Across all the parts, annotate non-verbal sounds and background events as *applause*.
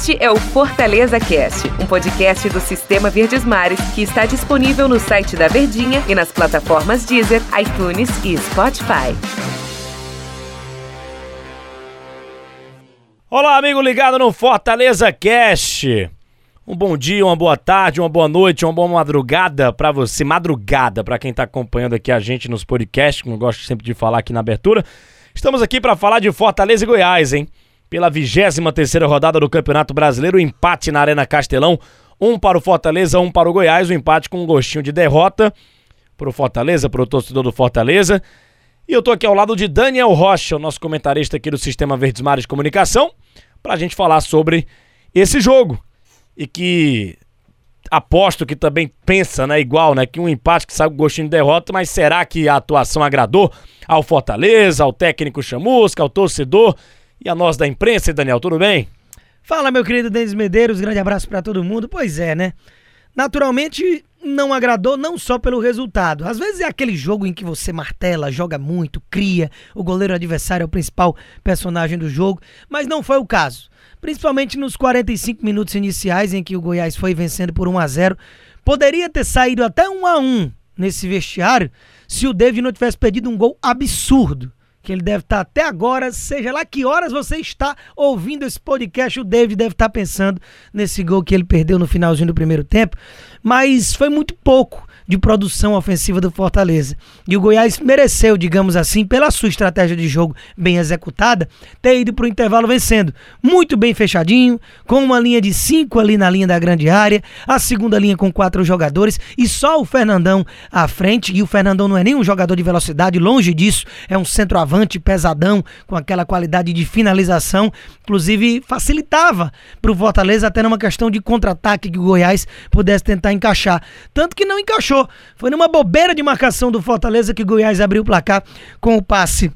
Este é o Fortaleza Cast, um podcast do Sistema Verdes Mares que está disponível no site da Verdinha e nas plataformas Deezer, iTunes e Spotify. Olá, amigo ligado no Fortaleza Cast. Um bom dia, uma boa tarde, uma boa noite, uma boa madrugada para você, madrugada para quem tá acompanhando aqui a gente nos podcasts, como eu gosto sempre de falar aqui na abertura. Estamos aqui para falar de Fortaleza e Goiás, hein? Pela 23 terceira rodada do Campeonato Brasileiro, empate na Arena Castelão, um para o Fortaleza, um para o Goiás, o um empate com um gostinho de derrota para o Fortaleza, para o torcedor do Fortaleza. E eu tô aqui ao lado de Daniel Rocha, o nosso comentarista aqui do Sistema Verdes Mares de Comunicação, para a gente falar sobre esse jogo. E que aposto que também pensa, né, igual, né, que um empate que sai com gostinho de derrota, mas será que a atuação agradou ao Fortaleza, ao técnico Chamusca, ao torcedor? E a nós da imprensa, Daniel, tudo bem? Fala, meu querido Denis Medeiros, grande abraço para todo mundo. Pois é, né? Naturalmente, não agradou não só pelo resultado. Às vezes é aquele jogo em que você martela, joga muito, cria, o goleiro adversário é o principal personagem do jogo, mas não foi o caso. Principalmente nos 45 minutos iniciais em que o Goiás foi vencendo por 1 a 0, poderia ter saído até 1 a 1 nesse vestiário se o David não tivesse perdido um gol absurdo que ele deve estar até agora, seja lá que horas você está ouvindo esse podcast, o David deve estar pensando nesse gol que ele perdeu no finalzinho do primeiro tempo, mas foi muito pouco de produção ofensiva do Fortaleza. E o Goiás mereceu, digamos assim, pela sua estratégia de jogo bem executada, ter ido para o intervalo vencendo. Muito bem fechadinho, com uma linha de cinco ali na linha da grande área, a segunda linha com quatro jogadores e só o Fernandão à frente. E o Fernandão não é nem um jogador de velocidade, longe disso, é um centroavante pesadão, com aquela qualidade de finalização. Inclusive, facilitava para o Fortaleza, até numa questão de contra-ataque que o Goiás pudesse tentar encaixar. Tanto que não encaixou foi numa bobeira de marcação do Fortaleza que Goiás abriu o placar com o passe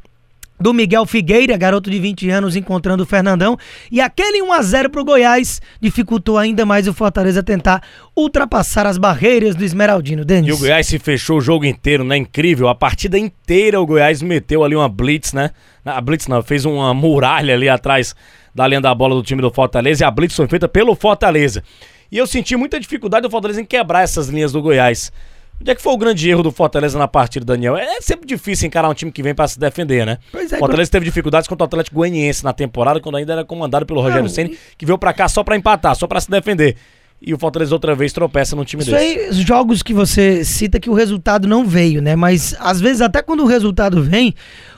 do Miguel Figueira, garoto de 20 anos, encontrando o Fernandão. E aquele 1 a 0 para o Goiás dificultou ainda mais o Fortaleza tentar ultrapassar as barreiras do Esmeraldino. Denis. E o Goiás se fechou o jogo inteiro, né? Incrível. A partida inteira o Goiás meteu ali uma blitz, né? A blitz não, fez uma muralha ali atrás da linha da bola do time do Fortaleza. E a blitz foi feita pelo Fortaleza. E eu senti muita dificuldade do Fortaleza em quebrar essas linhas do Goiás. Onde é que foi o grande erro do Fortaleza na partida, Daniel? É sempre difícil encarar um time que vem para se defender, né? Pois é, Fortaleza teve dificuldades contra o Atlético Goianiense na temporada, quando ainda era comandado pelo Rogério Ceni, que veio para cá só para empatar, só para se defender. E o Fortaleza outra vez tropeça no time Isso desse. Aí, jogos que você cita que o resultado não veio, né? Mas às vezes até quando o resultado vem,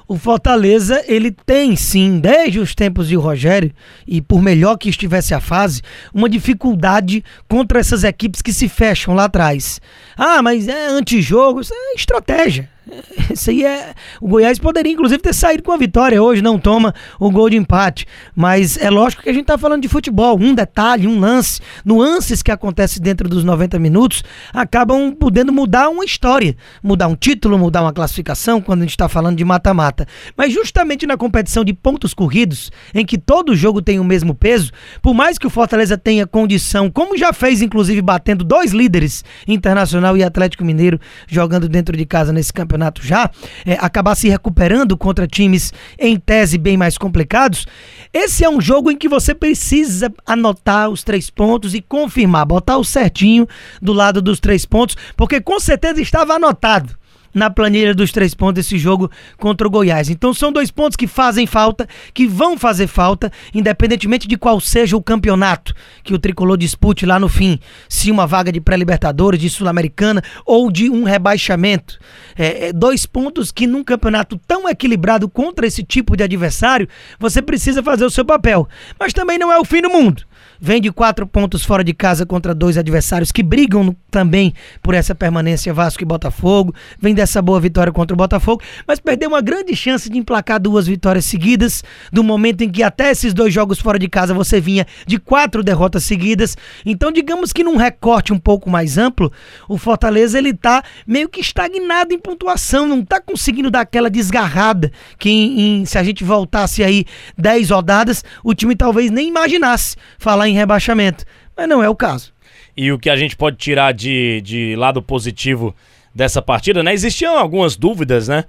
o Fortaleza, ele tem sim, desde os tempos de Rogério, e por melhor que estivesse a fase, uma dificuldade contra essas equipes que se fecham lá atrás. Ah, mas é antijogo, isso é estratégia. *laughs* Isso aí é. O Goiás poderia, inclusive, ter saído com a vitória hoje, não toma o gol de empate. Mas é lógico que a gente tá falando de futebol. Um detalhe, um lance, nuances que acontecem dentro dos 90 minutos acabam podendo mudar uma história, mudar um título, mudar uma classificação, quando a gente está falando de mata-mata. Mas justamente na competição de pontos corridos, em que todo jogo tem o mesmo peso, por mais que o Fortaleza tenha condição, como já fez, inclusive, batendo dois líderes, Internacional e Atlético Mineiro, jogando dentro de casa nesse campeonato campeonato já, é, acabar se recuperando contra times em tese bem mais complicados, esse é um jogo em que você precisa anotar os três pontos e confirmar, botar o certinho do lado dos três pontos, porque com certeza estava anotado na planilha dos três pontos esse jogo contra o Goiás. Então são dois pontos que fazem falta, que vão fazer falta, independentemente de qual seja o campeonato que o tricolor dispute lá no fim. Se uma vaga de pré-libertadores, de Sul-Americana ou de um rebaixamento. É, é, dois pontos que num campeonato tão equilibrado contra esse tipo de adversário, você precisa fazer o seu papel. Mas também não é o fim do mundo vem de quatro pontos fora de casa contra dois adversários que brigam também por essa permanência Vasco e Botafogo, vem dessa boa vitória contra o Botafogo, mas perdeu uma grande chance de emplacar duas vitórias seguidas, do momento em que até esses dois jogos fora de casa você vinha de quatro derrotas seguidas. Então, digamos que num recorte um pouco mais amplo, o Fortaleza ele tá meio que estagnado em pontuação, não tá conseguindo dar aquela desgarrada que em, em, se a gente voltasse aí 10 rodadas, o time talvez nem imaginasse falar em rebaixamento. Mas não é o caso. E o que a gente pode tirar de, de lado positivo dessa partida, né? Existiam algumas dúvidas, né?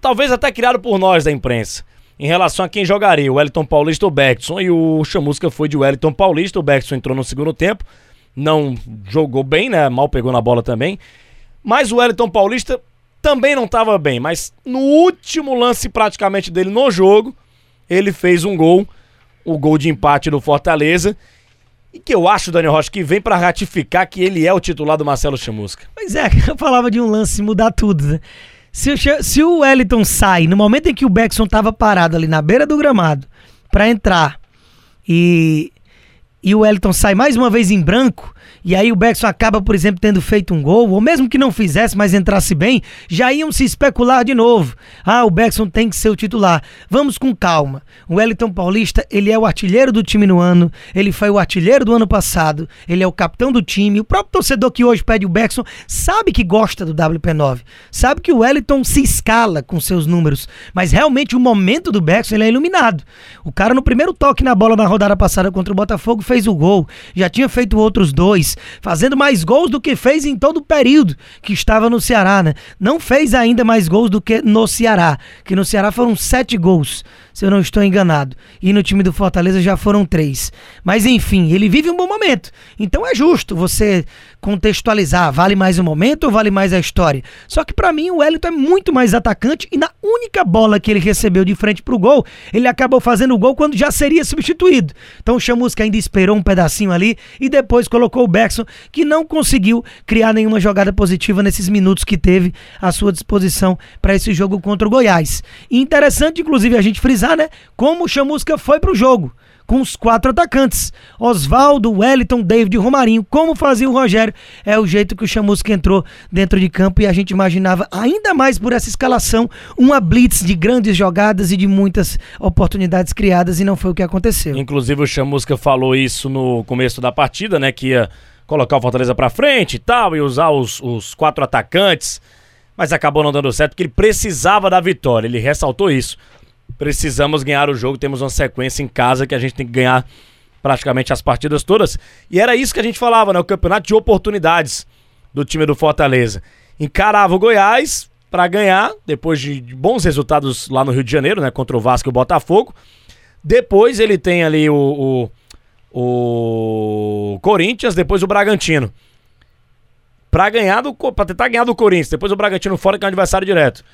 Talvez até criado por nós da imprensa. em relação a quem jogaria, o Wellington Paulista ou Beckson. E o Chamusca foi de Wellington Paulista, o Beckson entrou no segundo tempo, não jogou bem, né? Mal pegou na bola também. Mas o Wellington Paulista também não estava bem, mas no último lance praticamente dele no jogo, ele fez um gol, o gol de empate do Fortaleza. E que eu acho, Daniel Rocha, que vem para ratificar que ele é o titular do Marcelo Chamusca. Pois é, *laughs* eu falava de um lance mudar tudo, né? Se o, se o Wellington sai, no momento em que o Beckson tava parado ali na beira do gramado para entrar e, e o Wellington sai mais uma vez em branco, e aí o Beckson acaba, por exemplo, tendo feito um gol, ou mesmo que não fizesse, mas entrasse bem, já iam se especular de novo. Ah, o Beckson tem que ser o titular. Vamos com calma. O Wellington Paulista, ele é o artilheiro do time no ano, ele foi o artilheiro do ano passado, ele é o capitão do time. O próprio torcedor que hoje pede o Beckson sabe que gosta do WP9, sabe que o Wellington se escala com seus números, mas realmente o momento do Beckson ele é iluminado. O cara no primeiro toque na bola na rodada passada contra o Botafogo fez o gol, já tinha feito outros dois, fazendo mais gols do que fez em todo o período que estava no Ceará, né? Não fez ainda mais gols do que no Ceará, que no Ceará foram sete gols se eu não estou enganado. E no time do Fortaleza já foram três. Mas enfim, ele vive um bom momento. Então é justo você contextualizar, vale mais o momento ou vale mais a história? Só que para mim o Wellington é muito mais atacante e na única bola que ele recebeu de frente pro gol, ele acabou fazendo o gol quando já seria substituído. Então o Chamusca ainda esperou um pedacinho ali e depois colocou o Beckson, que não conseguiu criar nenhuma jogada positiva nesses minutos que teve à sua disposição para esse jogo contra o Goiás. Interessante inclusive a gente frisar né, como o Chamusca foi pro jogo com os quatro atacantes: Oswaldo, Wellington, David e Romarinho. Como fazia o Rogério, é o jeito que o Chamusca entrou dentro de campo e a gente imaginava, ainda mais por essa escalação, uma blitz de grandes jogadas e de muitas oportunidades criadas e não foi o que aconteceu. Inclusive o Chamusca falou isso no começo da partida, né, que ia colocar o Fortaleza para frente e tal e usar os, os quatro atacantes. Mas acabou não dando certo porque ele precisava da vitória. Ele ressaltou isso precisamos ganhar o jogo, temos uma sequência em casa que a gente tem que ganhar praticamente as partidas todas. E era isso que a gente falava, né? O campeonato de oportunidades do time do Fortaleza. Encarava o Goiás para ganhar, depois de bons resultados lá no Rio de Janeiro, né? Contra o Vasco e o Botafogo. Depois ele tem ali o, o, o Corinthians, depois o Bragantino. Pra ganhar do. Pra tentar ganhar do Corinthians, depois o Bragantino fora que é um adversário direto.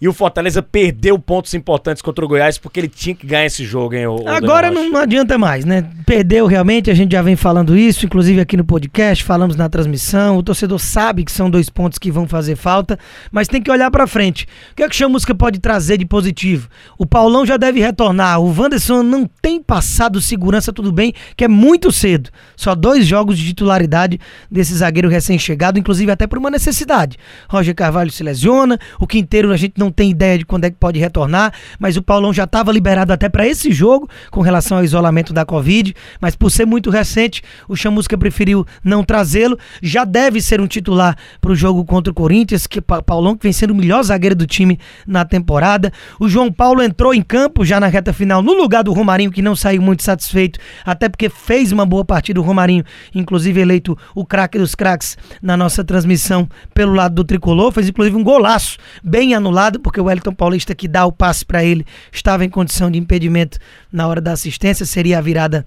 E o Fortaleza perdeu pontos importantes contra o Goiás porque ele tinha que ganhar esse jogo, hein? O, Agora não, não, adianta mais, né? Perdeu realmente, a gente já vem falando isso, inclusive aqui no podcast, falamos na transmissão. O torcedor sabe que são dois pontos que vão fazer falta, mas tem que olhar para frente. O que é que o Chamusca pode trazer de positivo? O Paulão já deve retornar. O Wanderson não tem passado segurança, tudo bem, que é muito cedo. Só dois jogos de titularidade desse zagueiro recém-chegado, inclusive até por uma necessidade. Roger Carvalho se lesiona, o Quinteiro a gente não não tem ideia de quando é que pode retornar, mas o Paulão já estava liberado até para esse jogo com relação ao isolamento da Covid, mas por ser muito recente, o Chamusca preferiu não trazê-lo. Já deve ser um titular para o jogo contra o Corinthians, que Paulão que vem sendo o melhor zagueiro do time na temporada. O João Paulo entrou em campo já na reta final no lugar do Romarinho, que não saiu muito satisfeito, até porque fez uma boa partida o Romarinho, inclusive eleito o craque dos craques na nossa transmissão pelo lado do tricolor, fez inclusive um golaço bem anulado porque o Wellington Paulista que dá o passe para ele estava em condição de impedimento na hora da assistência, seria a virada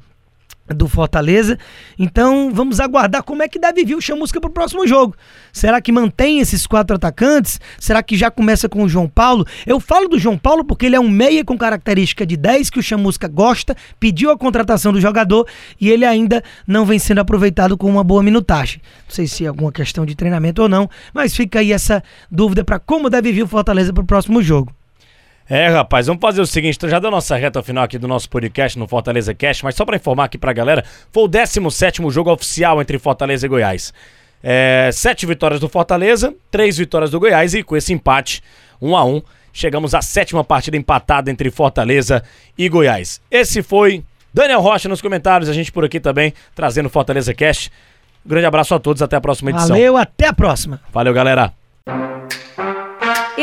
do Fortaleza. Então vamos aguardar como é que deve vir o Chamusca para o próximo jogo. Será que mantém esses quatro atacantes? Será que já começa com o João Paulo? Eu falo do João Paulo porque ele é um meia com característica de 10 que o Chamusca gosta, pediu a contratação do jogador e ele ainda não vem sendo aproveitado com uma boa minutagem. Não sei se é alguma questão de treinamento ou não, mas fica aí essa dúvida para como deve vir o Fortaleza para o próximo jogo. É, rapaz, vamos fazer o seguinte, já deu nossa reta final aqui do nosso podcast no Fortaleza Cast, mas só para informar aqui pra galera, foi o 17º jogo oficial entre Fortaleza e Goiás. É, sete vitórias do Fortaleza, três vitórias do Goiás e com esse empate, um a um, chegamos à sétima partida empatada entre Fortaleza e Goiás. Esse foi Daniel Rocha nos comentários, a gente por aqui também, trazendo Fortaleza Cast. Grande abraço a todos, até a próxima edição. Valeu, até a próxima. Valeu, galera.